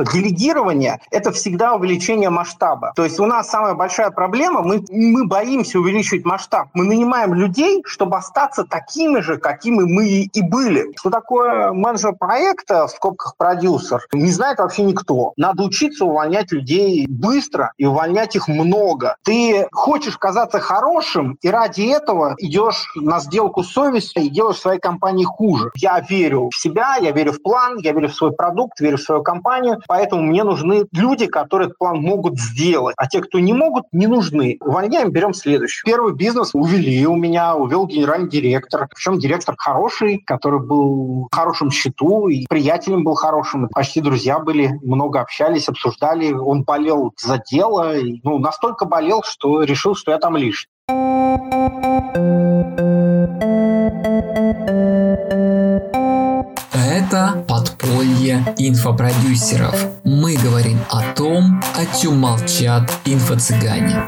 что делегирование – это всегда увеличение масштаба. То есть у нас самая большая проблема, мы, мы боимся увеличивать масштаб. Мы нанимаем людей, чтобы остаться такими же, какими мы и были. Что такое менеджер проекта, в скобках продюсер, не знает вообще никто. Надо учиться увольнять людей быстро и увольнять их много. Ты хочешь казаться хорошим, и ради этого идешь на сделку с совестью и делаешь своей компании хуже. Я верю в себя, я верю в план, я верю в свой продукт, верю в свою компанию, поэтому мне нужны люди, которые этот план могут сделать. А те, кто не могут, не нужны. Увольняем, берем следующий. Первый бизнес увели у меня, увел генеральный директор. Причем директор хороший, который был в хорошем счету, и приятелем был хорошим, почти друзья были, много общались, обсуждали. Он болел за дело, и, ну, настолько болел, что решил, что я там лишний. Это подполье инфопродюсеров. Мы говорим о том, о чем молчат инфо-цыгане.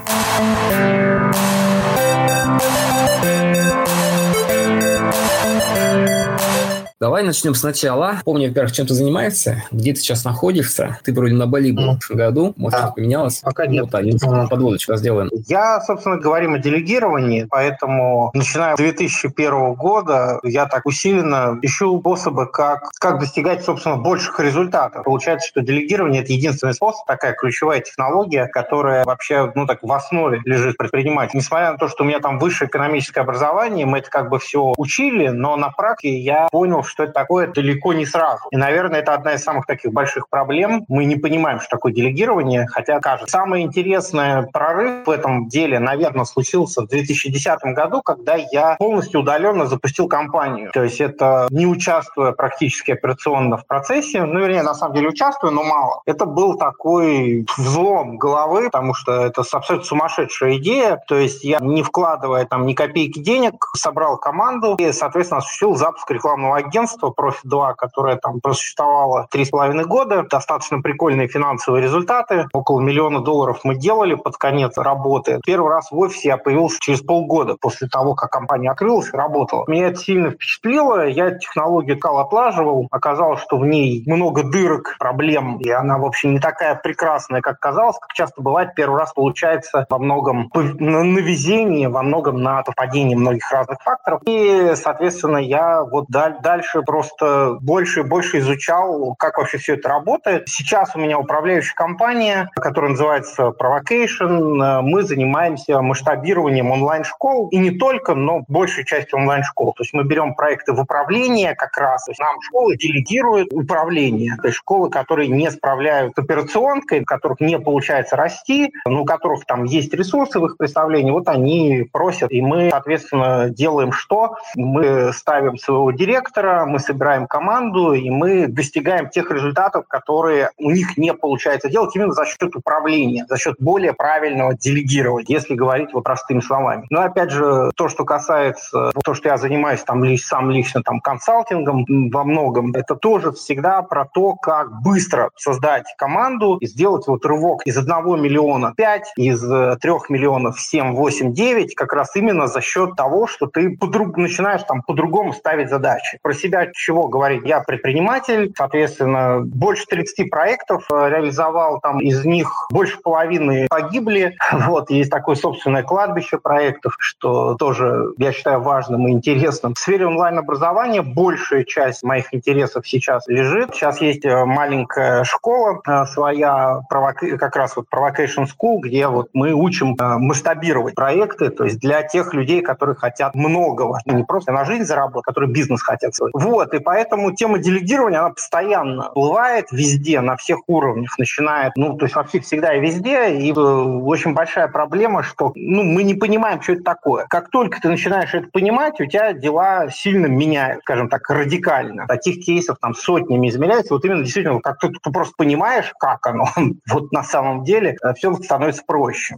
Давай начнем сначала. Помни, во-первых, чем ты занимаешься, где ты сейчас находишься. Ты вроде на Бали был в прошлом году, может, да. что поменялось? Пока нет. Вот, один подводочку сделаем. Я, собственно, говорим о делегировании, поэтому, начиная с 2001 года, я так усиленно ищу способы, как, как достигать, собственно, больших результатов. Получается, что делегирование – это единственный способ, такая ключевая технология, которая вообще, ну, так в основе лежит предприниматель. Несмотря на то, что у меня там высшее экономическое образование, мы это как бы все учили, но на практике я понял, что это такое, далеко не сразу. И, наверное, это одна из самых таких больших проблем. Мы не понимаем, что такое делегирование, хотя кажется. Самое интересное прорыв в этом деле, наверное, случился в 2010 году, когда я полностью удаленно запустил компанию. То есть это не участвуя практически операционно в процессе, ну, вернее, на самом деле участвую, но мало. Это был такой взлом головы, потому что это абсолютно сумасшедшая идея. То есть я, не вкладывая там ни копейки денег, собрал команду и, соответственно, осуществил запуск рекламного агентства агентство Profit2, которое там просуществовало три с половиной года. Достаточно прикольные финансовые результаты. Около миллиона долларов мы делали под конец работы. Первый раз в офисе я появился через полгода после того, как компания открылась и работала. Меня это сильно впечатлило. Я технологию кал отлаживал. Оказалось, что в ней много дырок, проблем, и она, в общем, не такая прекрасная, как казалось. Как часто бывает, первый раз получается во многом на везении, во многом на совпадении многих разных факторов. И, соответственно, я вот дальше дальше просто больше и больше изучал, как вообще все это работает. Сейчас у меня управляющая компания, которая называется Provocation. Мы занимаемся масштабированием онлайн-школ. И не только, но большей частью онлайн-школ. То есть мы берем проекты в управление как раз. То есть нам школы делегируют управление. То есть школы, которые не справляют операционкой, у которых не получается расти, но у которых там есть ресурсы в их представлении, вот они просят. И мы, соответственно, делаем что? Мы ставим своего директора, мы собираем команду, и мы достигаем тех результатов, которые у них не получается делать именно за счет управления, за счет более правильного делегирования, если говорить его простыми словами. Но опять же, то, что касается, то, что я занимаюсь там лишь, сам лично там консалтингом во многом, это тоже всегда про то, как быстро создать команду и сделать вот рывок из одного миллиона 5, из трех миллионов 7, 8, 9, как раз именно за счет того, что ты подруг, начинаешь там по-другому ставить задачи. Про себя чего говорить? Я предприниматель, соответственно, больше 30 проектов э, реализовал, там из них больше половины погибли. Вот, есть такое собственное кладбище проектов, что тоже, я считаю, важным и интересным. В сфере онлайн-образования большая часть моих интересов сейчас лежит. Сейчас есть э, маленькая школа э, своя, как раз вот Provocation School, где вот мы учим масштабировать проекты, то есть для тех людей, которые хотят многого, не просто на жизнь заработать, которые бизнес хотят свой. Вот, и поэтому тема делегирования, она постоянно бывает везде, на всех уровнях, начинает, ну, то есть вообще всегда и везде, и э, очень большая проблема, что, ну, мы не понимаем, что это такое. Как только ты начинаешь это понимать, у тебя дела сильно меняют, скажем так, радикально. Таких кейсов там сотнями измеряется, вот именно действительно, как ты, ты просто понимаешь, как оно, вот на самом деле э, все становится проще.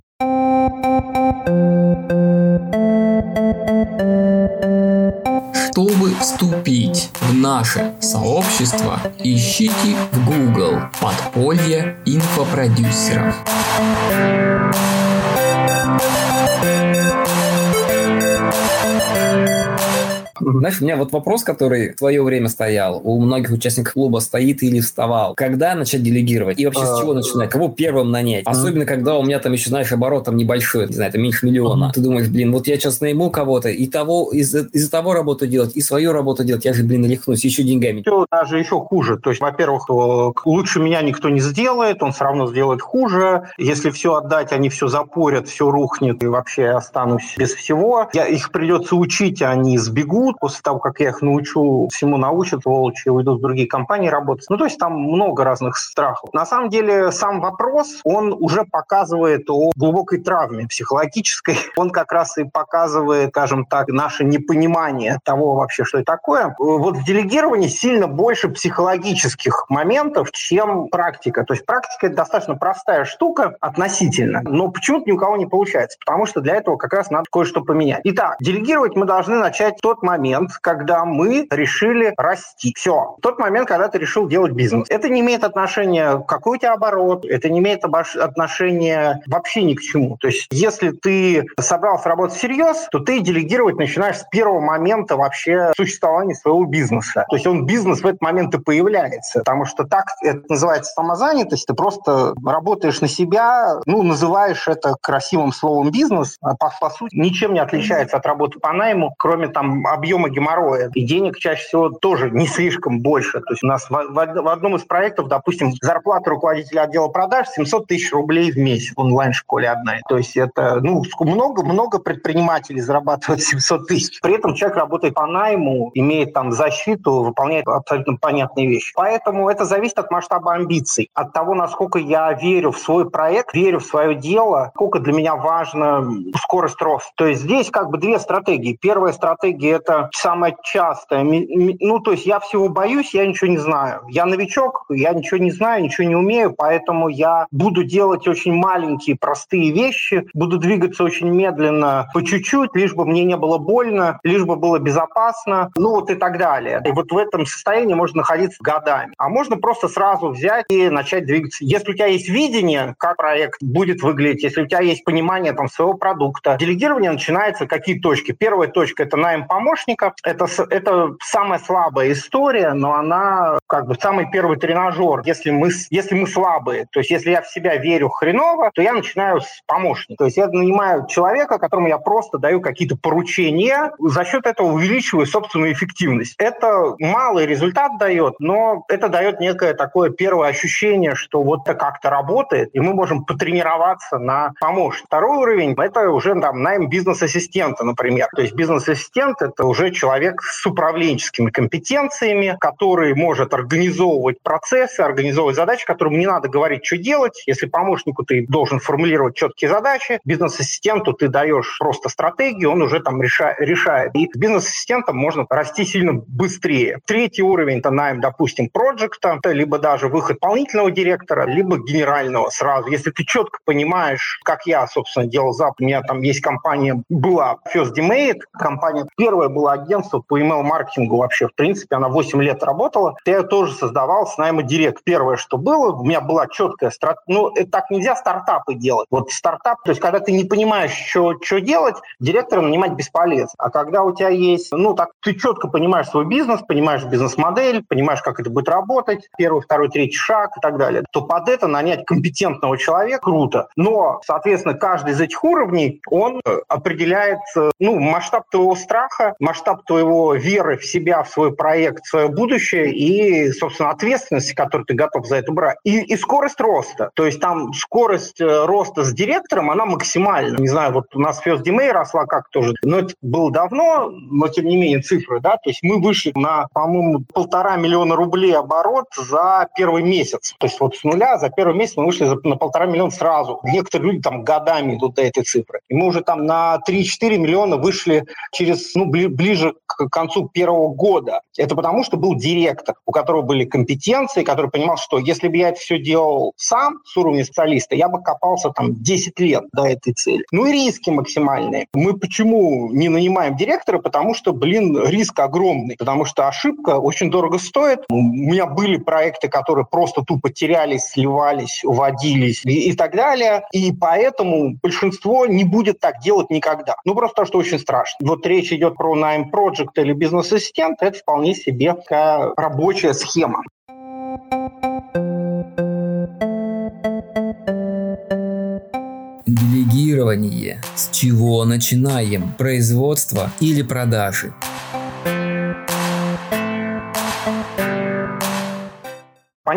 Чтобы вступить в наше сообщество, ищите в Google «Подполье инфопродюсеров». Знаешь, у меня вот вопрос, который в твое время стоял, у многих участников клуба стоит или вставал. Когда начать делегировать? И вообще с чего начинать? Кого первым нанять? Особенно, когда у меня там еще, знаешь, оборот там небольшой, не знаю, это меньше миллиона. Ты думаешь, блин, вот я сейчас найму кого-то, и того, из-за из того работу делать, и свою работу делать, я же, блин, рехнусь, еще деньгами. Все даже еще хуже. То есть, во-первых, лучше меня никто не сделает, он все равно сделает хуже. Если все отдать, они все запорят, все рухнет, и вообще останусь без всего. Я, их придется учить, а они сбегут. После того, как я их научу, всему научат, волчи, уйдут в другие компании работать. Ну, то есть там много разных страхов. На самом деле, сам вопрос, он уже показывает о глубокой травме психологической. Он как раз и показывает, скажем так, наше непонимание того вообще, что это такое. Вот в делегировании сильно больше психологических моментов, чем практика. То есть практика – это достаточно простая штука относительно, но почему-то ни у кого не получается, потому что для этого как раз надо кое-что поменять. Итак, делегировать мы должны начать тот момент, когда мы решили расти. Все. Тот момент, когда ты решил делать бизнес. Это не имеет отношения, какой у тебя оборот, это не имеет отношения вообще ни к чему. То есть если ты собрался работать всерьез, то ты делегировать начинаешь с первого момента вообще существования своего бизнеса. То есть он бизнес в этот момент и появляется, потому что так это называется самозанятость, ты просто работаешь на себя, ну, называешь это красивым словом бизнес, а по, по сути ничем не отличается от работы по найму, кроме там объема геморроя. И денег чаще всего тоже не слишком больше. То есть у нас в, в, в одном из проектов, допустим, зарплата руководителя отдела продаж 700 тысяч рублей в месяц в онлайн-школе одна. То есть это, ну, много-много предпринимателей зарабатывают 700 тысяч. При этом человек работает по найму, имеет там защиту, выполняет абсолютно понятные вещи. Поэтому это зависит от масштаба амбиций, от того, насколько я верю в свой проект, верю в свое дело, сколько для меня важна скорость роста. То есть здесь как бы две стратегии. Первая стратегия – это самая частая. Ну, то есть я всего боюсь, я ничего не знаю. Я новичок, я ничего не знаю, ничего не умею, поэтому я буду делать очень маленькие, простые вещи, буду двигаться очень медленно, по чуть-чуть, лишь бы мне не было больно, лишь бы было безопасно, ну вот и так далее. И вот в этом состоянии можно находиться годами. А можно просто сразу взять и начать двигаться. Если у тебя есть видение, как проект будет выглядеть, если у тебя есть понимание там, своего продукта, делегирование начинается какие точки. Первая точка – это найм помощников. Это, это самая слабая история, но она как бы самый первый тренажер. Если мы, если мы слабые, то есть если я в себя верю хреново, то я начинаю с помощника. То есть я нанимаю человека, которому я просто даю какие-то поручения, за счет этого увеличиваю собственную эффективность. Это малый результат дает, но это дает некое такое первое ощущение, что вот это как-то работает, и мы можем потренироваться на помощник. Второй уровень – это уже там найм бизнес-ассистента, например. То есть бизнес-ассистент – это уже человек с управленческими компетенциями, который может организовывать процессы, организовывать задачи, которому не надо говорить, что делать. Если помощнику ты должен формулировать четкие задачи, бизнес-ассистенту ты даешь просто стратегию, он уже там решает. решает. И бизнес-ассистентом можно расти сильно быстрее. Третий уровень – это найм, допустим, проекта, либо даже выход дополнительного директора, либо генерального сразу. Если ты четко понимаешь, как я, собственно, делал зап, у меня там есть компания, была First Demate, компания, первое было агентство по email-маркетингу вообще, в принципе, она 8 лет работала. Я тоже создавал с найма директ. Первое, что было, у меня была четкая стратегия. Ну, это так нельзя стартапы делать. Вот стартап, то есть когда ты не понимаешь, что, что делать, директора нанимать бесполезно. А когда у тебя есть, ну, так ты четко понимаешь свой бизнес, понимаешь бизнес-модель, понимаешь, как это будет работать, первый, второй, третий шаг и так далее, то под это нанять компетентного человека круто. Но, соответственно, каждый из этих уровней, он э, определяет, э, ну, масштаб твоего страха, масштаб твоего веры в себя, в свой проект, в свое будущее и, собственно, ответственности, которую ты готов за это брать. И, и скорость роста. То есть там скорость э, роста с директором, она максимальна. Не знаю, вот у нас First DMA росла как тоже, но это было давно, но тем не менее цифры, да, то есть мы вышли на, по-моему, полтора миллиона рублей оборот за первый месяц. То есть вот с нуля за первый месяц мы вышли на полтора миллиона сразу. Некоторые люди там годами идут до этой цифры. И мы уже там на 3-4 миллиона вышли через, ну, ближе ближе к концу первого года. Это потому, что был директор, у которого были компетенции, который понимал, что если бы я это все делал сам с уровня специалиста, я бы копался там 10 лет до этой цели. Ну и риски максимальные. Мы почему не нанимаем директора? Потому что, блин, риск огромный. Потому что ошибка очень дорого стоит. У меня были проекты, которые просто тупо терялись, сливались, уводились и, и так далее. И поэтому большинство не будет так делать никогда. Ну, просто потому что очень страшно. Вот речь идет про найм Project проект или бизнес-ассистент, это вполне себе такая рабочая схема. Делегирование. С чего начинаем? Производство или продажи?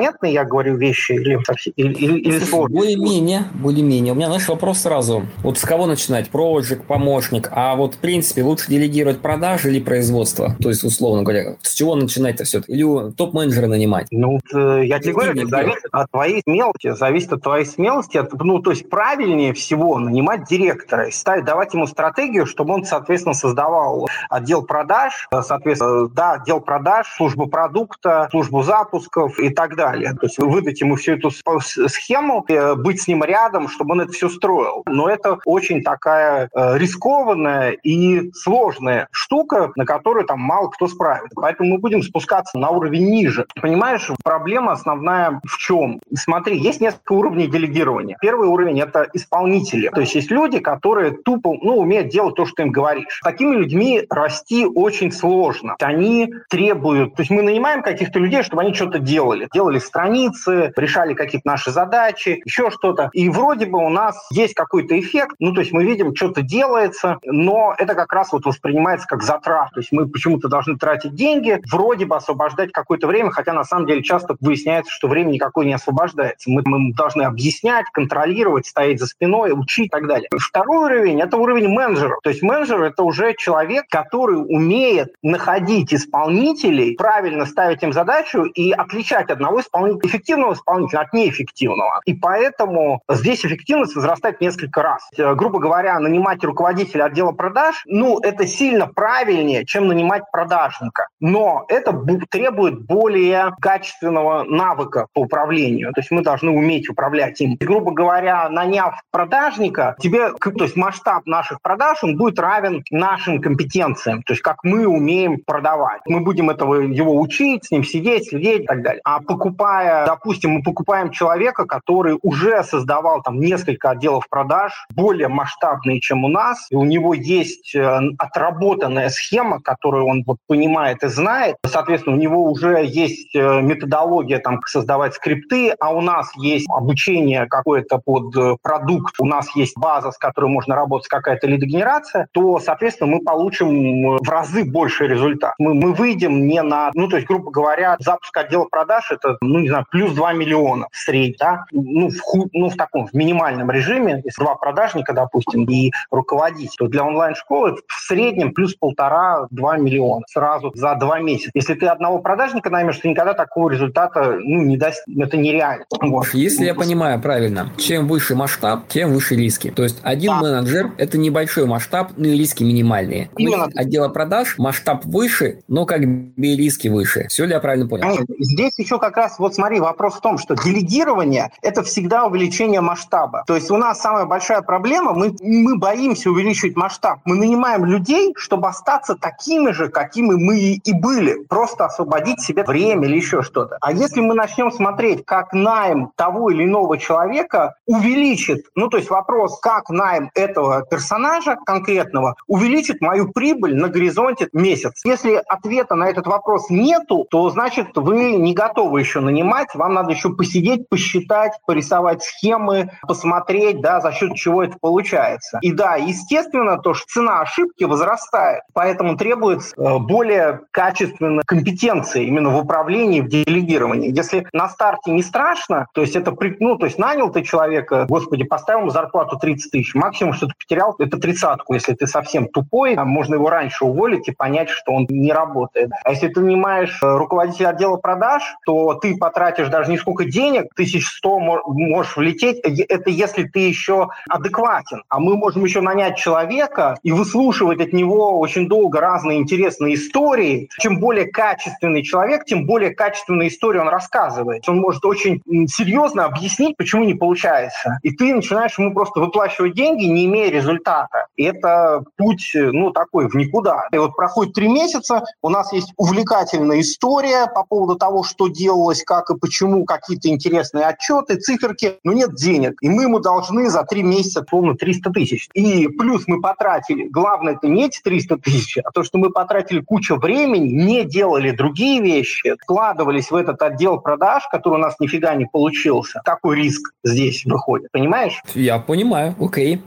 Понятно я говорю вещи или, или, или, или сложно? Более-менее, более-менее. У меня, знаешь, вопрос сразу. Вот с кого начинать? Проджик, помощник. А вот, в принципе, лучше делегировать продажи или производство? То есть, условно говоря, с чего начинать-то все Или топ-менеджера нанимать? Ну, э, я тебе говорю, зависит от твоей смелости. Зависит от твоей смелости. От, ну, то есть, правильнее всего нанимать директора и ставить, давать ему стратегию, чтобы он, соответственно, создавал отдел продаж, э, соответственно, да, отдел продаж, службу продукта, службу запусков и так далее далее. То есть выдать ему всю эту схему, э, быть с ним рядом, чтобы он это все строил. Но это очень такая э, рискованная и сложная штука, на которую там мало кто справится. Поэтому мы будем спускаться на уровень ниже. Понимаешь, проблема основная в чем? Смотри, есть несколько уровней делегирования. Первый уровень – это исполнители. То есть есть люди, которые тупо ну, умеют делать то, что им говоришь. Такими людьми расти очень сложно. Они требуют... То есть мы нанимаем каких-то людей, чтобы они что-то. Делали делали страницы, решали какие-то наши задачи, еще что-то. И вроде бы у нас есть какой-то эффект, ну, то есть мы видим, что-то делается, но это как раз вот воспринимается как затрат. То есть мы почему-то должны тратить деньги, вроде бы освобождать какое-то время, хотя на самом деле часто выясняется, что время никакое не освобождается. Мы, мы должны объяснять, контролировать, стоять за спиной, учить и так далее. Второй уровень – это уровень менеджера. То есть менеджер – это уже человек, который умеет находить исполнителей, правильно ставить им задачу и отличать одного исполнителя, эффективного исполнителя от неэффективного. И поэтому здесь эффективность возрастает несколько раз. Э, грубо говоря, нанимать руководителя отдела продаж, ну, это сильно правильнее, чем нанимать продажника. Но это требует более качественного навыка по управлению. То есть мы должны уметь управлять им. И, грубо говоря, наняв продажника, тебе, то есть масштаб наших продаж, он будет равен нашим компетенциям. То есть как мы умеем продавать. Мы будем этого его учить, с ним сидеть, следить и так далее. А покупать покупая, допустим, мы покупаем человека, который уже создавал там несколько отделов продаж, более масштабные, чем у нас, и у него есть э, отработанная схема, которую он вот понимает и знает. Соответственно, у него уже есть э, методология там создавать скрипты, а у нас есть обучение какое-то под э, продукт, у нас есть база, с которой можно работать, какая-то лидогенерация, то, соответственно, мы получим в разы больше результат. Мы, мы выйдем не на, ну, то есть, грубо говоря, запуск отдела продаж – это ну, не знаю, плюс 2 миллиона в среднем, да, ну, в, ху, ну, в таком, в минимальном режиме, если два продажника, допустим, и руководитель, то для онлайн-школы в среднем плюс полтора-два миллиона сразу за два месяца. Если ты одного продажника наймешь, ты никогда такого результата, ну, не даст, это нереально. Вот. Если я понимаю правильно, чем выше масштаб, тем выше риски. То есть один да. менеджер – это небольшой масштаб, но и риски минимальные. Именно. Отдела продаж масштаб выше, но как бы риски выше. Все ли я правильно понял? Здесь еще как раз вот смотри, вопрос в том, что делегирование – это всегда увеличение масштаба. То есть у нас самая большая проблема, мы, мы боимся увеличивать масштаб. Мы нанимаем людей, чтобы остаться такими же, какими мы и были. Просто освободить себе время или еще что-то. А если мы начнем смотреть, как найм того или иного человека увеличит, ну то есть вопрос, как найм этого персонажа конкретного увеличит мою прибыль на горизонте месяц. Если ответа на этот вопрос нету, то значит вы не готовы еще нанимать, вам надо еще посидеть, посчитать, порисовать схемы, посмотреть, да, за счет чего это получается. И да, естественно, то, что цена ошибки возрастает, поэтому требуется э, более качественной компетенции именно в управлении, в делегировании. Если на старте не страшно, то есть это, ну, то есть нанял ты человека, господи, поставил ему зарплату 30 тысяч, максимум, что ты потерял, это тридцатку, если ты совсем тупой, можно его раньше уволить и понять, что он не работает. А если ты нанимаешь э, руководителя отдела продаж, то ты потратишь даже не сколько денег, тысяч сто можешь влететь, это если ты еще адекватен. А мы можем еще нанять человека и выслушивать от него очень долго разные интересные истории. Чем более качественный человек, тем более качественные истории он рассказывает. Он может очень серьезно объяснить, почему не получается. И ты начинаешь ему просто выплачивать деньги, не имея результата. И это путь, ну, такой в никуда. И вот проходит три месяца, у нас есть увлекательная история по поводу того, что делалось, как как и почему, какие-то интересные отчеты, циферки, но нет денег. И мы ему должны за три месяца, словно 300 тысяч. И плюс мы потратили, главное, это не эти 300 тысяч, а то, что мы потратили кучу времени, не делали другие вещи, вкладывались в этот отдел продаж, который у нас нифига не получился. Какой риск здесь выходит, понимаешь? Я понимаю, окей.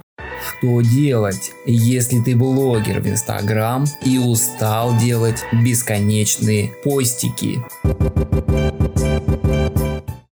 Что делать, если ты блогер в Инстаграм и устал делать бесконечные постики?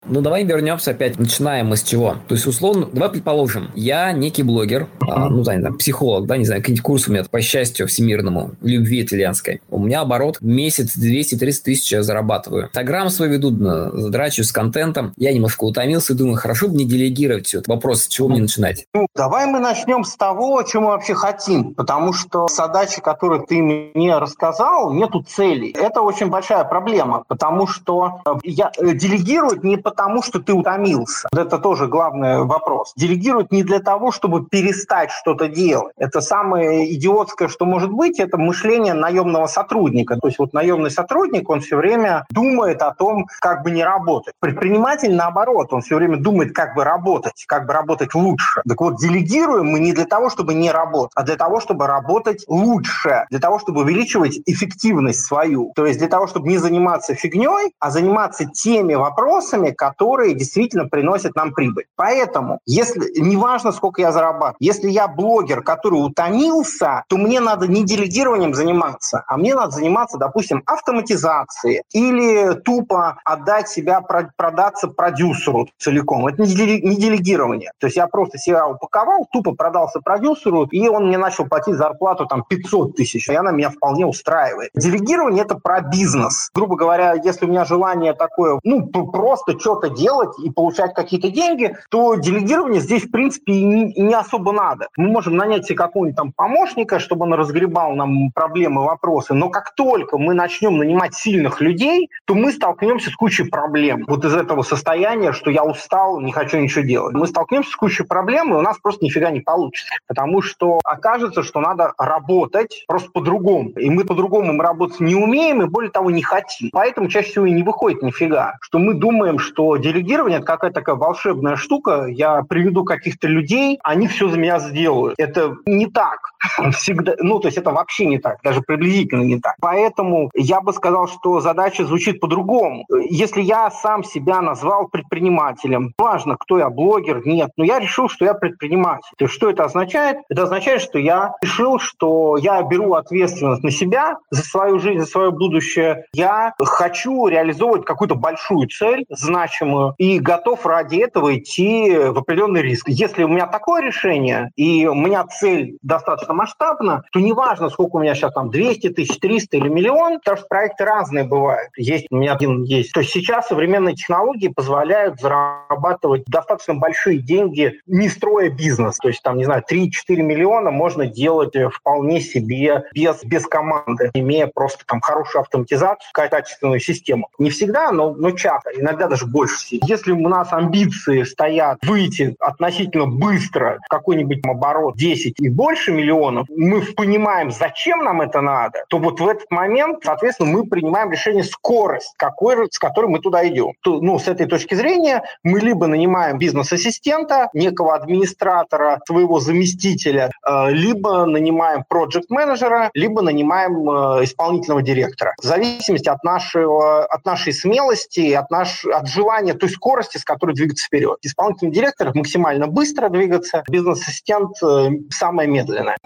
Ну, давай вернемся опять. Начинаем мы с чего? То есть, условно, давай предположим, я некий блогер, а, ну, знаю, психолог, да, не знаю, какие-нибудь курсы у меня, по счастью, всемирному, любви итальянской. У меня оборот месяц 200-300 тысяч я зарабатываю. Инстаграм свой веду, задрачу с контентом. Я немножко утомился и думаю, хорошо бы не делегировать все. Вопрос, с чего мне начинать? Ну, давай мы начнем с того, чем мы вообще хотим, потому что задачи, которые ты мне рассказал, нету целей. Это очень большая проблема, потому что э, я э, делегировать не потому, потому, что ты утомился. Это тоже главный вопрос. Делегировать не для того, чтобы перестать что-то делать. Это самое идиотское, что может быть, это мышление наемного сотрудника. То есть вот наемный сотрудник, он все время думает о том, как бы не работать. Предприниматель, наоборот, он все время думает, как бы работать, как бы работать лучше. Так вот, делегируем мы не для того, чтобы не работать, а для того, чтобы работать лучше, для того, чтобы увеличивать эффективность свою. То есть для того, чтобы не заниматься фигней, а заниматься теми вопросами, которые действительно приносят нам прибыль. Поэтому, если неважно, сколько я зарабатываю, если я блогер, который утомился, то мне надо не делегированием заниматься, а мне надо заниматься, допустим, автоматизацией или тупо отдать себя, продаться продюсеру целиком. Это не делегирование. То есть я просто себя упаковал, тупо продался продюсеру, и он мне начал платить зарплату там 500 тысяч, и она меня вполне устраивает. Делегирование – это про бизнес. Грубо говоря, если у меня желание такое, ну, просто что что-то делать и получать какие-то деньги, то делегирование здесь, в принципе, и не, и не особо надо. Мы можем нанять себе какого-нибудь там помощника, чтобы он разгребал нам проблемы, вопросы, но как только мы начнем нанимать сильных людей, то мы столкнемся с кучей проблем. Вот из этого состояния, что я устал, не хочу ничего делать. Мы столкнемся с кучей проблем, и у нас просто нифига не получится. Потому что окажется, что надо работать просто по-другому. И мы по-другому мы работать не умеем, и более того, не хотим. Поэтому чаще всего и не выходит нифига. Что мы думаем, что делегирование – это какая-то такая волшебная штука. Я приведу каких-то людей, они все за меня сделают. Это не так. Всегда, ну, то есть это вообще не так, даже приблизительно не так. Поэтому я бы сказал, что задача звучит по-другому. Если я сам себя назвал предпринимателем, важно, кто я, блогер, нет, но я решил, что я предприниматель. То есть что это означает? Это означает, что я решил, что я беру ответственность на себя за свою жизнь, за свое будущее. Я хочу реализовывать какую-то большую цель, значит, значимую и готов ради этого идти в определенный риск. Если у меня такое решение, и у меня цель достаточно масштабна, то неважно, сколько у меня сейчас там 200 тысяч, 300 или миллион, потому что проекты разные бывают. Есть, у меня один есть. То есть сейчас современные технологии позволяют зарабатывать достаточно большие деньги, не строя бизнес. То есть там, не знаю, 3-4 миллиона можно делать вполне себе без, без команды, имея просто там хорошую автоматизацию, качественную систему. Не всегда, но, но часто. Иногда даже больше больше. Если у нас амбиции стоят выйти относительно быстро в какой-нибудь оборот 10 и больше миллионов, мы понимаем, зачем нам это надо, то вот в этот момент, соответственно, мы принимаем решение скорость, какой, с которой мы туда идем. То, ну, с этой точки зрения мы либо нанимаем бизнес-ассистента, некого администратора, своего заместителя, э, либо нанимаем проект-менеджера, либо нанимаем э, исполнительного директора. В зависимости от, нашего, от нашей смелости, от, наш, от желания желание той скорости, с которой двигаться вперед. Исполнительный директор максимально быстро двигаться, бизнес-ассистент э, самое медленное.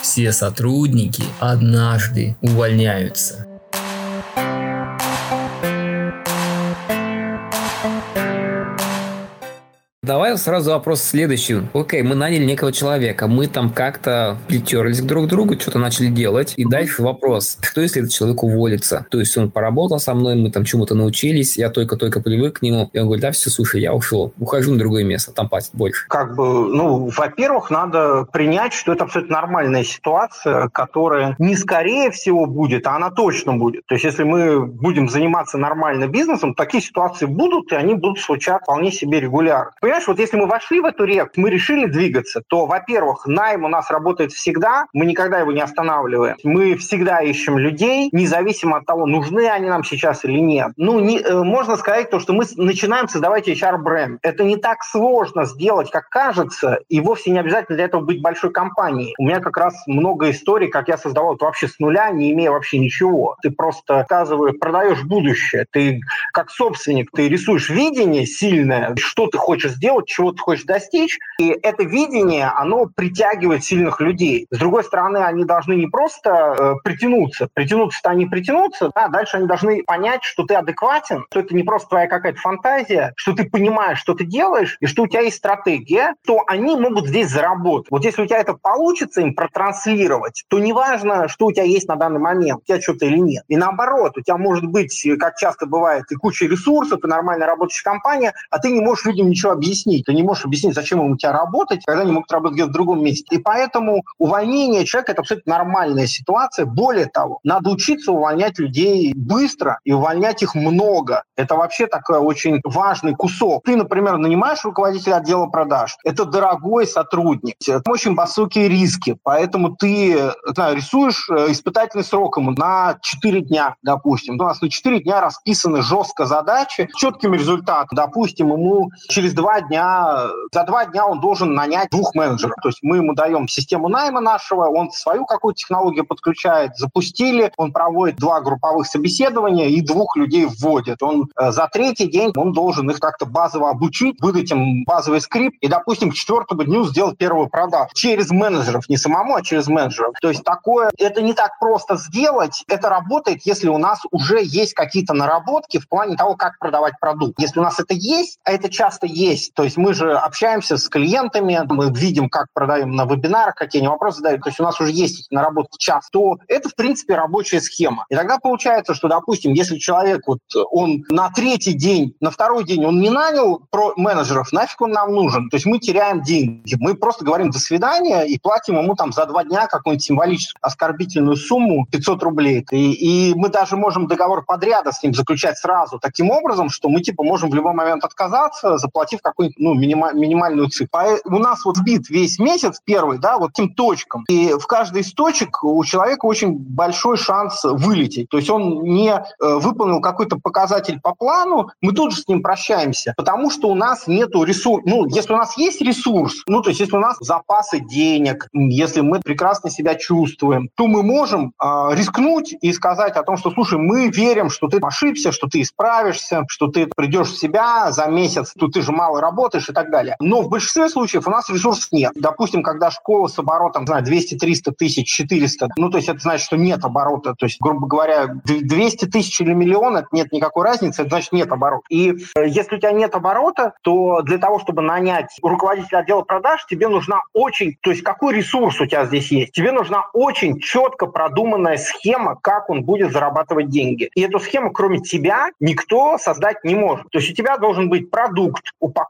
Все сотрудники однажды увольняются. Давай сразу вопрос следующий. Окей, мы наняли некого человека, мы там как-то притерлись друг к другу, что-то начали делать. И дальше вопрос, что если этот человек уволится? То есть он поработал со мной, мы там чему-то научились, я только-только привык к нему. И он говорит, да, все, слушай, я ушел, ухожу на другое место, там платят больше. Как бы, ну, во-первых, надо принять, что это абсолютно нормальная ситуация, которая не скорее всего будет, а она точно будет. То есть если мы будем заниматься нормально бизнесом, такие ситуации будут, и они будут случаться вполне себе регулярно. Понимаешь, понимаешь, вот если мы вошли в эту реку, мы решили двигаться, то, во-первых, найм у нас работает всегда, мы никогда его не останавливаем. Мы всегда ищем людей, независимо от того, нужны они нам сейчас или нет. Ну, не, э, можно сказать то, что мы начинаем создавать HR-бренд. Это не так сложно сделать, как кажется, и вовсе не обязательно для этого быть большой компанией. У меня как раз много историй, как я создавал это вообще с нуля, не имея вообще ничего. Ты просто, сказываю, продаешь будущее. Ты как собственник, ты рисуешь видение сильное, что ты хочешь сделать, чего ты хочешь достичь, и это видение, оно притягивает сильных людей. С другой стороны, они должны не просто э, притянуться, притянуться-то они притянутся, да, дальше они должны понять, что ты адекватен, что это не просто твоя какая-то фантазия, что ты понимаешь, что ты делаешь, и что у тебя есть стратегия, то они могут здесь заработать. Вот если у тебя это получится им протранслировать, то неважно, что у тебя есть на данный момент, у тебя что-то или нет. И наоборот, у тебя может быть, как часто бывает, и куча ресурсов, и нормально работающая компания, а ты не можешь людям ничего объяснить. Ты не можешь объяснить, зачем им у тебя работать, когда они могут работать где-то в другом месте. И поэтому увольнение человека – это абсолютно нормальная ситуация. Более того, надо учиться увольнять людей быстро и увольнять их много. Это вообще такой очень важный кусок. Ты, например, нанимаешь руководителя отдела продаж. Это дорогой сотрудник. Это очень высокие риски. Поэтому ты знаю, рисуешь э, испытательный срок ему на 4 дня, допустим. У нас на 4 дня расписаны жестко задачи с четким результатом. Допустим, ему через 2 дня, за 2 дня он должен нанять двух менеджеров. То есть мы ему даем систему найма нашего, он свою какую-то технологию подключает, запустили, он проводит два групповых собеседования и двух людей вводит. Он э, за третий день он должен их как-то базово обучить, выдать им базовый скрипт и, допустим, к четвертому дню сделать первую продажу через менеджеров, не самому, а через менеджеров. То есть такое, это не так просто сделать, это работает, если у нас уже есть какие-то наработки в плане того, как продавать продукт. Если у нас это есть, а это часто есть, то есть мы же общаемся с клиентами, мы видим, как продаем на вебинарах, какие они вопросы задают, то есть у нас уже есть эти наработки час, то это, в принципе, рабочая схема. И тогда получается, что, допустим, если человек, вот он на третий день, на второй день он не нанял про менеджеров, нафиг он нам нужен? То есть мы теряем деньги. Мы просто говорим «до свидания» и платим ему там за два дня какую-нибудь символическую оскорбительную сумму 500 рублей. И, и мы даже можем договор подряда с ним заключать сразу таким образом, что мы типа можем в любой момент отказаться, заплатив какую-нибудь ну, минима- минимальную цифру. У нас вот сбит весь месяц первый, да, вот таким точкам. И в каждой из точек у человека очень большой шанс вылететь. То есть он не э, выполнил какой-то показатель по плану, мы тут же с ним прощаемся, потому что у нас нет ресурса. Ну, если у нас есть ресурс, ну, то есть если у нас запасы денег, если мы прекрасно себя чувствуем, то мы можем э, рискнуть и сказать о том, что, слушай, мы верим, что ты ошибся, что ты исправишься, что ты придешь в себя за месяц, то ты же мало работаешь и так далее. Но в большинстве случаев у нас ресурсов нет. Допустим, когда школа с оборотом, знаю, 200-300 тысяч, 400, ну, то есть это значит, что нет оборота. То есть, грубо говоря, 200 тысяч или миллион, это нет никакой разницы, это значит нет оборота. И э, если у тебя нет оборота, то для того, чтобы нанять руководителя отдела продаж, тебе нужна очень, то есть какой ресурс у тебя здесь есть? Тебе нужна очень четко продуманная схема, как он будет зарабатывать деньги. И эту схему, кроме тебя, никто создать не может. То есть у тебя должен быть продукт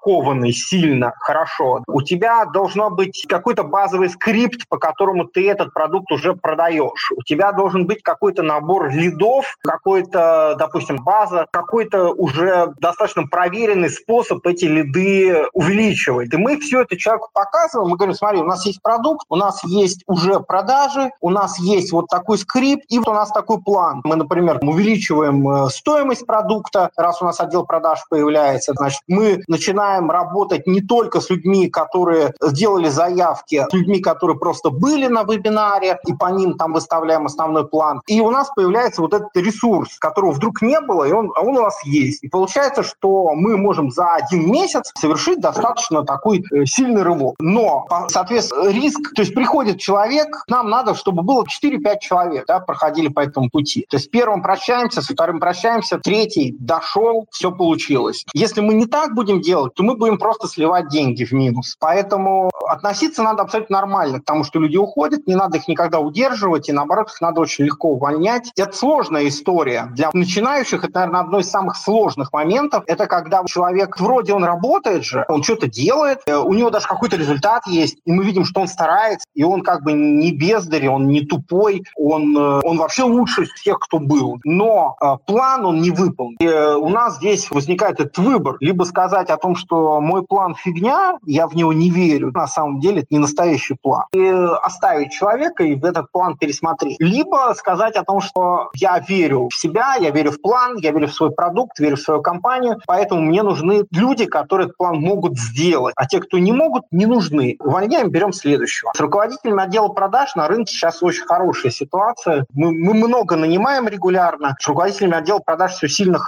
упакованный сильно, хорошо. У тебя должно быть какой-то базовый скрипт, по которому ты этот продукт уже продаешь. У тебя должен быть какой-то набор лидов, какой-то, допустим, база, какой-то уже достаточно проверенный способ эти лиды увеличивать. И мы все это человеку показываем, мы говорим, смотри, у нас есть продукт, у нас есть уже продажи, у нас есть вот такой скрипт, и вот у нас такой план. Мы, например, увеличиваем э, стоимость продукта, раз у нас отдел продаж появляется, значит, мы начинаем работать не только с людьми, которые сделали заявки, с людьми, которые просто были на вебинаре, и по ним там выставляем основной план. И у нас появляется вот этот ресурс, которого вдруг не было, и он, а он у нас есть. И получается, что мы можем за один месяц совершить достаточно такой э, сильный рывок. Но, соответственно, риск, то есть приходит человек, нам надо, чтобы было 4-5 человек, да, проходили по этому пути. То есть первым прощаемся, с вторым прощаемся, третий дошел, все получилось. Если мы не так будем делать, то мы будем просто сливать деньги в минус. Поэтому относиться надо абсолютно нормально к тому, что люди уходят, не надо их никогда удерживать, и наоборот, их надо очень легко увольнять. Это сложная история. Для начинающих это, наверное, одно из самых сложных моментов. Это когда человек, вроде он работает же, он что-то делает, э, у него даже какой-то результат есть, и мы видим, что он старается, и он как бы не бездарь, он не тупой, он, э, он вообще лучше всех, кто был. Но э, план он не выполнен. И у нас здесь возникает этот выбор. Либо сказать о том, что что мой план фигня, я в него не верю, на самом деле это не настоящий план. И оставить человека и этот план пересмотреть. Либо сказать о том, что я верю в себя, я верю в план, я верю в свой продукт, верю в свою компанию, поэтому мне нужны люди, которые этот план могут сделать. А те, кто не могут, не нужны. Увольняем, берем следующего. С руководителями отдела продаж на рынке сейчас очень хорошая ситуация. Мы, мы много нанимаем регулярно. С руководителями отдела продаж все сильно,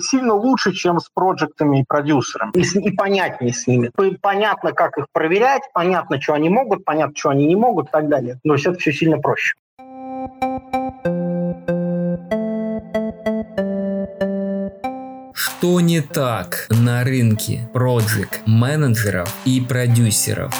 сильно лучше, чем с проектами и продюсерами. И, и понятнее с ними. Понятно, как их проверять, понятно, что они могут, понятно, что они не могут и так далее. Но все это все сильно проще. Что не так на рынке проект менеджеров и продюсеров?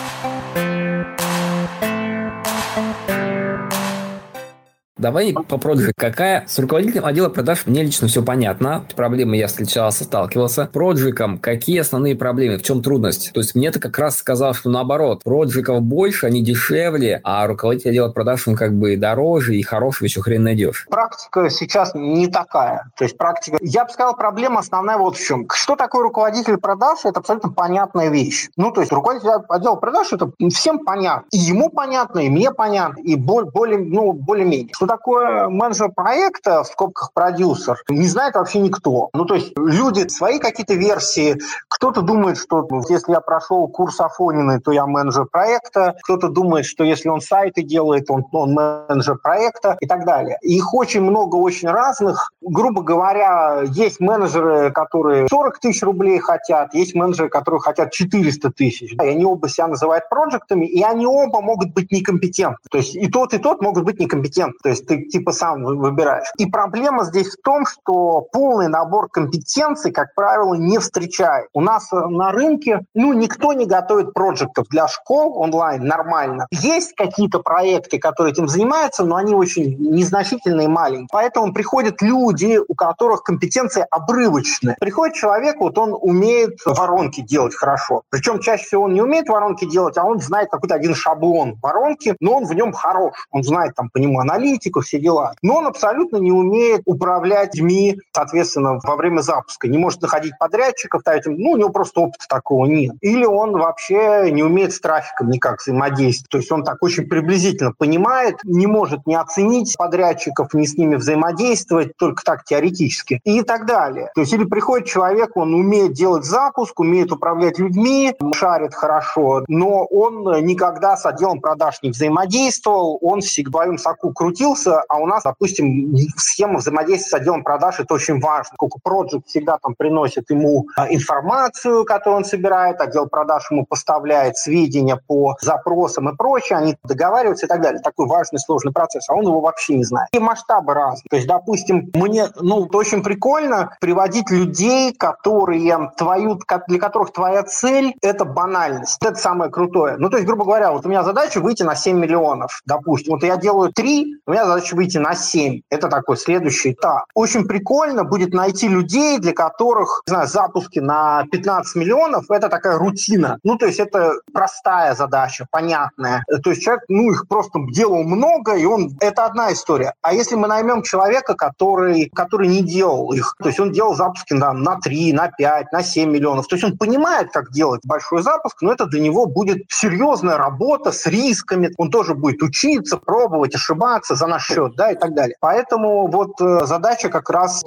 Давай по. Какая с руководителем отдела продаж мне лично все понятно. Проблемы я встречался, сталкивался. Проджиком какие основные проблемы, в чем трудность? То есть мне то как раз сказал, что наоборот, проджиков больше, они дешевле, а руководитель отдела продаж он как бы дороже и хорошего еще хрен найдешь. Практика сейчас не такая. То есть практика... Я бы сказал, проблема основная вот в чем. Что такое руководитель продаж? Это абсолютно понятная вещь. Ну, то есть руководитель отдела продаж, это всем понятно. И ему понятно, и мне понятно, и более, ну, более-менее. Что такое менеджер проекта, в скобках продюсер, не знает вообще никто. Ну, то есть люди свои какие-то версии. Кто-то думает, что если я прошел курс Афонины, то я менеджер проекта. Кто-то думает, что если он сайты делает, он, он менеджер проекта и так далее. их очень много, очень разных. Грубо говоря, есть менеджеры, которые 40 тысяч рублей хотят, есть менеджеры, которые хотят 400 тысяч. И они оба себя называют проектами, и они оба могут быть некомпетентны. То есть и тот, и тот могут быть некомпетентны. То есть есть ты типа сам выбираешь. И проблема здесь в том, что полный набор компетенций, как правило, не встречает. У нас э, на рынке, ну, никто не готовит проектов для школ онлайн нормально. Есть какие-то проекты, которые этим занимаются, но они очень незначительные и маленькие. Поэтому приходят люди, у которых компетенции обрывочные. Приходит человек, вот он умеет воронки делать хорошо. Причем чаще всего он не умеет воронки делать, а он знает какой-то один шаблон воронки, но он в нем хорош. Он знает там по нему аналитику, аналитику, все дела. Но он абсолютно не умеет управлять людьми, соответственно, во время запуска. Не может находить подрядчиков, ставить, ну, у него просто опыта такого нет. Или он вообще не умеет с трафиком никак взаимодействовать. То есть он так очень приблизительно понимает, не может не оценить подрядчиков, не с ними взаимодействовать, только так теоретически и так далее. То есть или приходит человек, он умеет делать запуск, умеет управлять людьми, шарит хорошо, но он никогда с отделом продаж не взаимодействовал, он всегда в своем соку крутился, появился, а у нас, допустим, схема взаимодействия с отделом продаж – это очень важно. Сколько Project всегда там приносит ему а, информацию, которую он собирает, отдел продаж ему поставляет сведения по запросам и прочее, они договариваются и так далее. Такой важный, сложный процесс, а он его вообще не знает. И масштабы разные. То есть, допустим, мне, ну, очень прикольно приводить людей, которые твою, для которых твоя цель – это банальность. Это самое крутое. Ну, то есть, грубо говоря, вот у меня задача выйти на 7 миллионов, допустим. Вот я делаю 3, у меня задача выйти на 7. Это такой следующий этап. Очень прикольно будет найти людей, для которых, не знаю, запуски на 15 миллионов – это такая рутина. Ну, то есть это простая задача, понятная. То есть человек, ну, их просто делал много, и он… Это одна история. А если мы наймем человека, который, который не делал их, то есть он делал запуски на, на 3, на 5, на 7 миллионов, то есть он понимает, как делать большой запуск, но это для него будет серьезная работа с рисками. Он тоже будет учиться, пробовать, ошибаться, за наш счет, да, и так далее. Поэтому вот э, задача как раз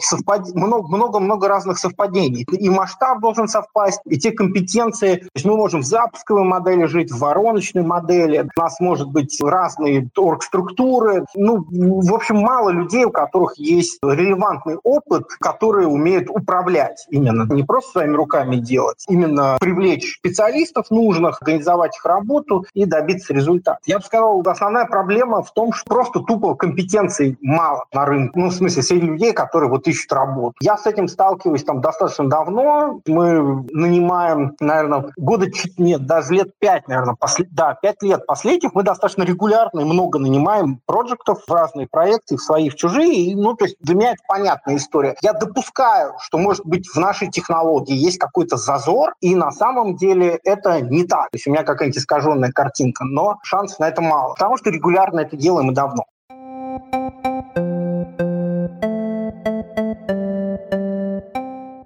много-много разных совпадений. И масштаб должен совпасть, и те компетенции. То есть мы можем в запусковой модели жить, в вороночной модели. У нас может быть разные оргструктуры. Ну, в общем, мало людей, у которых есть релевантный опыт, которые умеют управлять именно. Не просто своими руками делать, именно привлечь специалистов нужных, организовать их работу и добиться результата. Я бы сказал, основная проблема в том, что просто тупо компетенций мало на рынке. Ну, в смысле, среди людей, которые вот ищут работу. Я с этим сталкиваюсь там достаточно давно. Мы нанимаем, наверное, года чуть нет, даже лет пять, наверное, после, да, пять лет последних мы достаточно регулярно и много нанимаем проектов в разные проекты, в свои, в чужие. И, ну, то есть для меня это понятная история. Я допускаю, что, может быть, в нашей технологии есть какой-то зазор, и на самом деле это не так. То есть у меня какая-нибудь искаженная картинка, но шансов на это мало. Потому что регулярно это делаем и давно.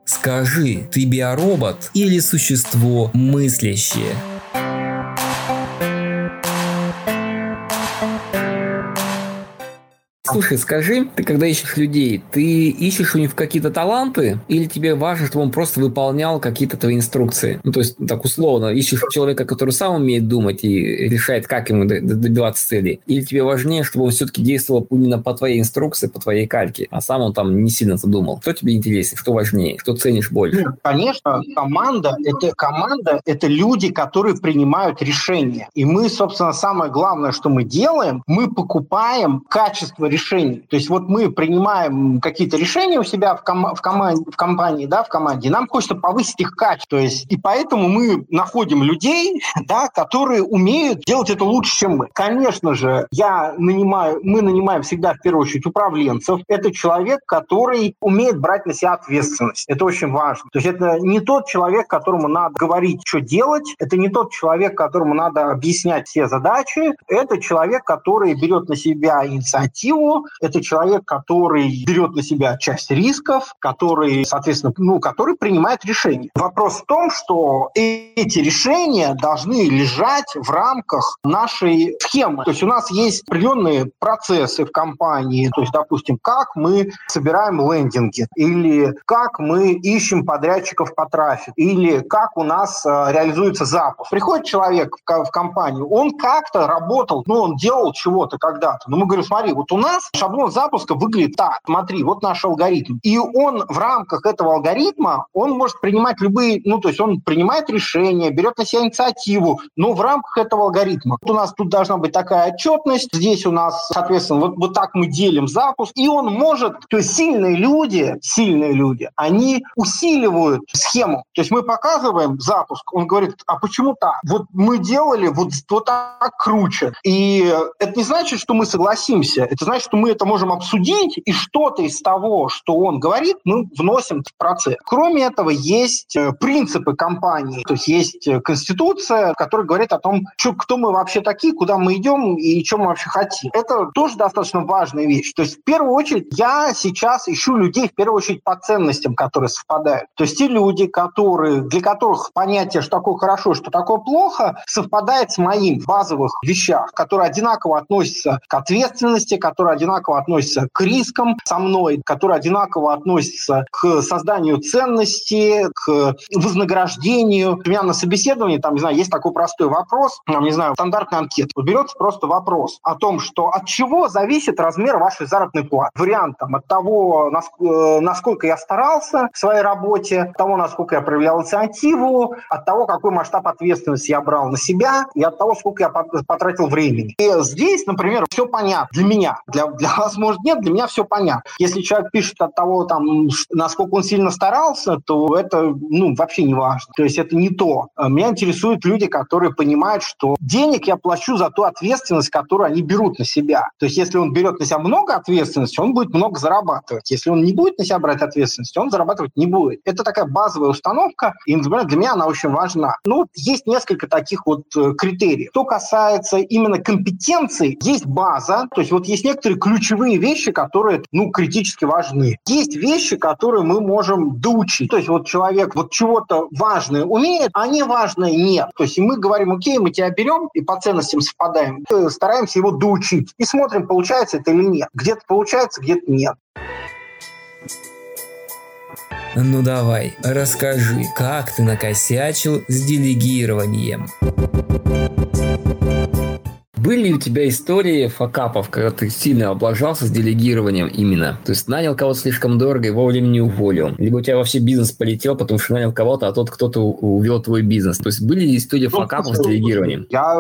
Скажи, ты биоробот или существо мыслящее? Слушай, скажи, ты когда ищешь людей, ты ищешь у них какие-то таланты или тебе важно, чтобы он просто выполнял какие-то твои инструкции? Ну, то есть, так условно, ищешь человека, который сам умеет думать и решает, как ему добиваться целей? Или тебе важнее, чтобы он все-таки действовал именно по твоей инструкции, по твоей кальке, а сам он там не сильно задумал? Что тебе интереснее, что важнее, что ценишь больше? Нет, конечно, команда это, команда – это люди, которые принимают решения. И мы, собственно, самое главное, что мы делаем, мы покупаем качество решения решений. То есть вот мы принимаем какие-то решения у себя в, ком- в, команде, в компании, да, в команде, нам хочется повысить их качество. То есть, и поэтому мы находим людей, да, которые умеют делать это лучше, чем мы. Конечно же, я нанимаю, мы нанимаем всегда в первую очередь управленцев. Это человек, который умеет брать на себя ответственность. Это очень важно. То есть это не тот человек, которому надо говорить, что делать. Это не тот человек, которому надо объяснять все задачи. Это человек, который берет на себя инициативу, это человек, который берет на себя часть рисков, который, соответственно, ну, который принимает решения. Вопрос в том, что эти решения должны лежать в рамках нашей схемы. То есть у нас есть определенные процессы в компании, то есть, допустим, как мы собираем лендинги, или как мы ищем подрядчиков по трафику, или как у нас э, реализуется запуск. Приходит человек в, компанию, он как-то работал, ну, он делал чего-то когда-то. Но мы говорим, смотри, вот у нас нас шаблон запуска выглядит так. Смотри, вот наш алгоритм. И он в рамках этого алгоритма, он может принимать любые, ну, то есть он принимает решения, берет на себя инициативу, но в рамках этого алгоритма. Вот у нас тут должна быть такая отчетность, здесь у нас, соответственно, вот, вот так мы делим запуск, и он может, то есть сильные люди, сильные люди, они усиливают схему. То есть мы показываем запуск, он говорит, а почему так? Вот мы делали вот, вот так круче. И это не значит, что мы согласимся, это значит, что мы это можем обсудить, и что-то из того, что он говорит, мы вносим в процесс. Кроме этого, есть э, принципы компании, то есть есть э, конституция, которая говорит о том, что, кто мы вообще такие, куда мы идем и что мы вообще хотим. Это тоже достаточно важная вещь. То есть в первую очередь я сейчас ищу людей, в первую очередь по ценностям, которые совпадают. То есть те люди, которые, для которых понятие, что такое хорошо, что такое плохо, совпадает с моим в базовых вещах, которые одинаково относятся к ответственности, которые одинаково относятся к рискам со мной, которые одинаково относятся к созданию ценности, к вознаграждению. У меня на собеседовании, там, не знаю, есть такой простой вопрос, там, не знаю, стандартная анкета. Берется просто вопрос о том, что от чего зависит размер вашей заработной платы. Вариант там, от того, э, насколько я старался в своей работе, от того, насколько я проявлял инициативу, от того, какой масштаб ответственности я брал на себя, и от того, сколько я потратил времени. И здесь, например, все понятно для меня. Для, для вас, может, нет, для меня все понятно. Если человек пишет от того, там, насколько он сильно старался, то это ну, вообще не важно. То есть это не то. А меня интересуют люди, которые понимают, что денег я плачу за ту ответственность, которую они берут на себя. То есть если он берет на себя много ответственности, он будет много зарабатывать. Если он не будет на себя брать ответственность, он зарабатывать не будет. Это такая базовая установка, и, например, для меня она очень важна. Ну, есть несколько таких вот э, критериев. Что касается именно компетенций, есть база, то есть вот есть некоторые ключевые вещи, которые, ну, критически важны. Есть вещи, которые мы можем доучить. То есть вот человек вот чего-то важное умеет, а не важное нет. То есть мы говорим, окей, мы тебя берем и по ценностям совпадаем, стараемся его доучить. И смотрим, получается это или нет. Где-то получается, где-то нет. Ну давай, расскажи, как ты накосячил с делегированием. Были ли у тебя истории факапов, когда ты сильно облажался с делегированием именно? То есть нанял кого-то слишком дорого и вовремя не уволил. Либо у тебя вообще бизнес полетел, потому что нанял кого-то, а тот кто-то увел твой бизнес. То есть были ли истории ну, факапов с делегированием? Я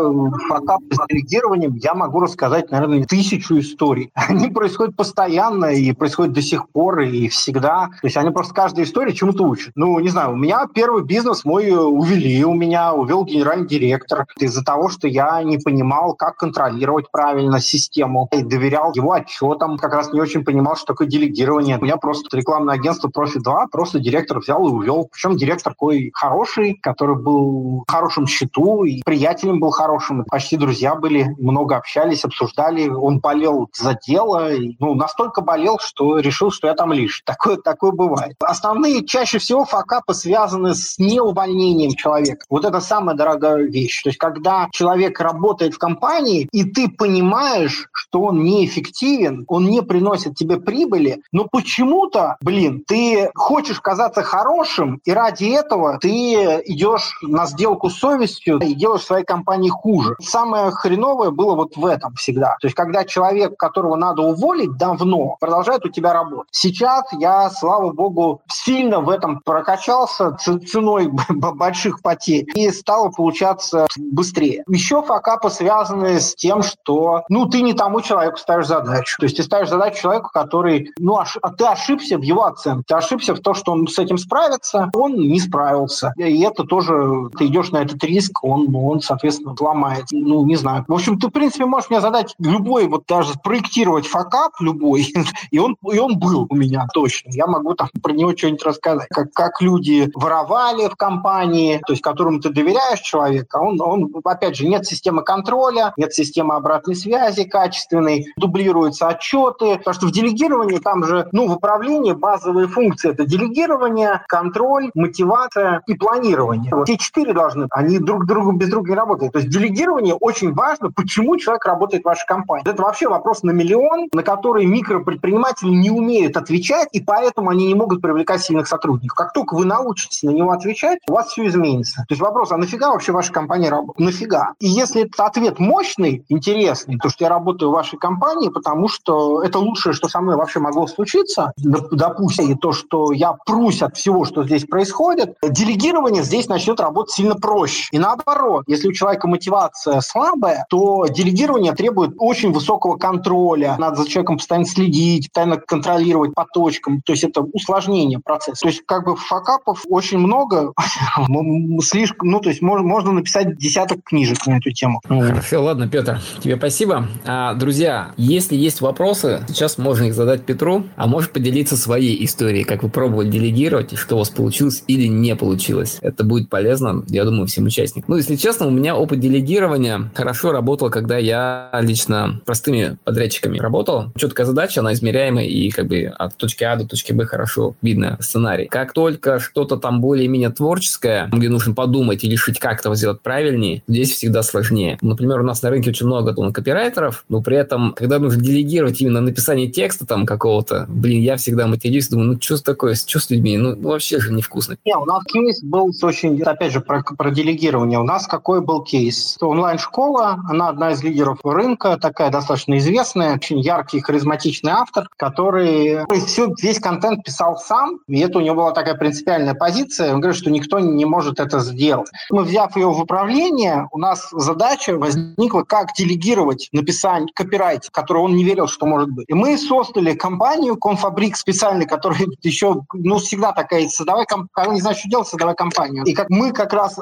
факап с делегированием я могу рассказать, наверное, тысячу историй. Они происходят постоянно и происходят до сих пор и всегда. То есть они просто каждая история чему-то учат. Ну, не знаю, у меня первый бизнес мой увели, у меня увел генеральный директор из-за того, что я не понимал, как контролировать контролировать правильно систему и доверял его отчетам. Как раз не очень понимал, что такое делегирование. У меня просто рекламное агентство «Профи 2», просто директор взял и увел. Причем директор такой хороший, который был в хорошем счету, и приятелем был хорошим, почти друзья были, много общались, обсуждали. Он болел за дело, и, ну, настолько болел, что решил, что я там лишь. Такое, такое бывает. Основные чаще всего факапы связаны с неувольнением человека. Вот это самая дорогая вещь. То есть, когда человек работает в компании, и ты понимаешь, что он неэффективен, он не приносит тебе прибыли, но почему-то, блин, ты хочешь казаться хорошим, и ради этого ты идешь на сделку с совестью и делаешь своей компании хуже. Самое хреновое было вот в этом всегда. То есть, когда человек, которого надо уволить давно, продолжает у тебя работать. Сейчас я, слава богу, сильно в этом прокачался ценой больших потерь и стало получаться быстрее. Еще факапы связаны с тем, что ну ты не тому человеку ставишь задачу. То есть ты ставишь задачу человеку, который, ну, ош... А ты ошибся в его оценке, ты ошибся в том, что он с этим справится, он не справился. И это тоже, ты идешь на этот риск, он, он соответственно, ломается. Ну, не знаю. В общем, ты, в принципе, можешь мне задать любой, вот даже спроектировать факап любой, и он, и он был у меня точно. Я могу там про него что-нибудь рассказать. Как, как люди воровали в компании, то есть которому ты доверяешь человека, он, он, опять же, нет системы контроля, нет системы обратной связи качественной, дублируются отчеты, потому что в делегировании там же, ну, в управлении базовые функции – это делегирование, контроль, мотивация и планирование. Вот эти четыре должны, они друг другу без друга не работают. То есть делегирование очень важно, почему человек работает в вашей компании. Это вообще вопрос на миллион, на который микропредприниматели не умеют отвечать, и поэтому они не могут привлекать сильных сотрудников. Как только вы научитесь на него отвечать, у вас все изменится. То есть вопрос, а нафига вообще ваша компания работает? Нафига? И если этот ответ мощный, интересный, то, что я работаю в вашей компании, потому что это лучшее, что со мной вообще могло случиться, допустим, и то, что я прусь от всего, что здесь происходит, делегирование здесь начнет работать сильно проще. И наоборот, если у человека мотивация слабая, то делегирование требует очень высокого контроля. Надо за человеком постоянно следить, постоянно контролировать по точкам. То есть это усложнение процесса. То есть как бы факапов очень много, слишком, ну то есть можно, можно написать десяток книжек на эту тему. Хорошо, ладно, Петр, тебе спасибо. А, друзья, если есть вопросы, сейчас можно их задать Петру, а можешь поделиться своей историей, как вы пробовали делегировать, что у вас получилось или не получилось. Это будет полезно, я думаю, всем участникам. Ну, если честно, у меня опыт делегирования хорошо работал, когда я лично простыми подрядчиками работал. Четкая задача, она измеряемая, и как бы от точки А до точки Б хорошо видно сценарий. Как только что-то там более-менее творческое, где нужно подумать и решить, как это сделать правильнее, здесь всегда сложнее. Например, у нас на рынке очень много там, копирайтеров, но при этом, когда нужно делегировать именно написание текста там какого-то, блин, я всегда матерюсь, думаю, ну что такое, что с людьми, ну, ну вообще же невкусно. Не, у нас кейс был очень, опять же, про, про делегирование. У нас какой был кейс? Онлайн-школа, она одна из лидеров рынка, такая достаточно известная, очень яркий, харизматичный автор, который все, весь контент писал сам, и это у него была такая принципиальная позиция. Он говорит, что никто не может это сделать. Мы, взяв ее в управление, у нас задача возникла, как делегировать написание копирайт, который он не верил, что может быть. И мы создали компанию Конфабрик специальный, который еще, ну, всегда такая, создавай компанию, не знаю, что делать, создавай компанию. И как мы как раз э,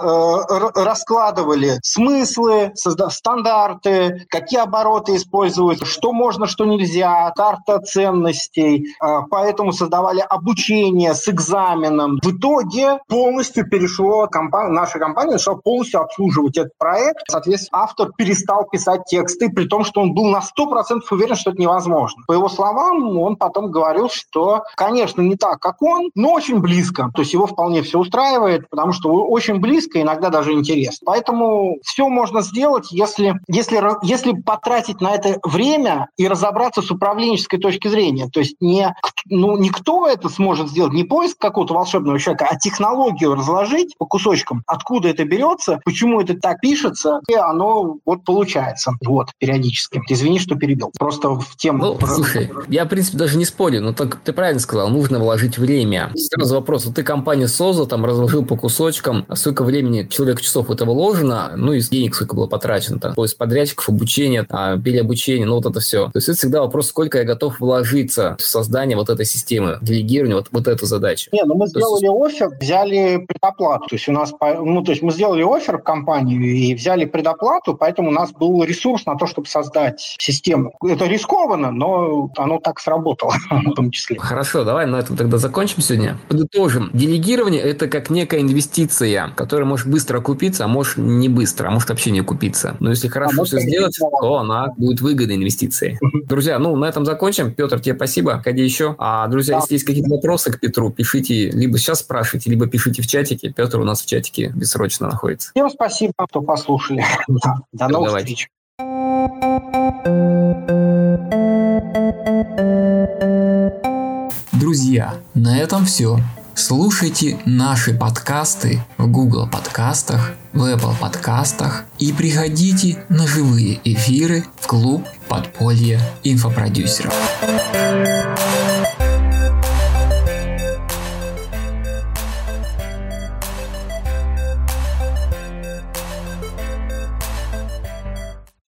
раскладывали смыслы, стандарты, какие обороты используют, что можно, что нельзя, карта ценностей. Э, поэтому создавали обучение с экзаменом. В итоге полностью перешло, компания, наша компания начала полностью обслуживать этот проект. Соответственно, автор перестал писать тексты, при том, что он был на 100% уверен, что это невозможно. По его словам, он потом говорил, что, конечно, не так, как он, но очень близко. То есть его вполне все устраивает, потому что очень близко, иногда даже интересно. Поэтому все можно сделать, если, если, если потратить на это время и разобраться с управленческой точки зрения. То есть не, ну, никто это сможет сделать, не поиск какого-то волшебного человека, а технологию разложить по кусочкам, откуда это берется, почему это так пишется, и оно вот получается. Вот, периодически. Извини, что перебил. Просто в тему. Ну, слушай, я, в принципе, даже не спорю, но так ты правильно сказал, нужно вложить время. Сразу вопрос, вот ты компанию создал, там разложил по кусочкам, а сколько времени, человек часов это вложено, ну и денег сколько было потрачено, там, поиск подрядчиков, обучение, а, переобучение, ну вот это все. То есть это всегда вопрос, сколько я готов вложиться в создание вот этой системы, делегирование, вот, вот эту задачу. Не, ну мы то сделали есть... офер, взяли предоплату, то есть у нас, ну то есть мы сделали офер в компанию и взяли предоплату, поэтому у нас был был ресурс на то, чтобы создать систему. Это рискованно, но оно так сработало в том числе. Хорошо, давай на этом тогда закончим сегодня. Подытожим. Делегирование – это как некая инвестиция, которая может быстро окупиться, а может не быстро, а может вообще не окупиться. Но если хорошо а все сделать, то она будет выгодной инвестицией. Друзья, ну на этом закончим. Петр, тебе спасибо. Ходи еще. А, друзья, да. если есть какие-то вопросы к Петру, пишите, либо сейчас спрашивайте, либо пишите в чатике. Петр у нас в чатике бессрочно находится. Всем спасибо, кто послушали. До новых Давайте. встреч. Друзья, на этом все. Слушайте наши подкасты в Google подкастах, в Apple подкастах и приходите на живые эфиры в клуб подполья инфопродюсеров.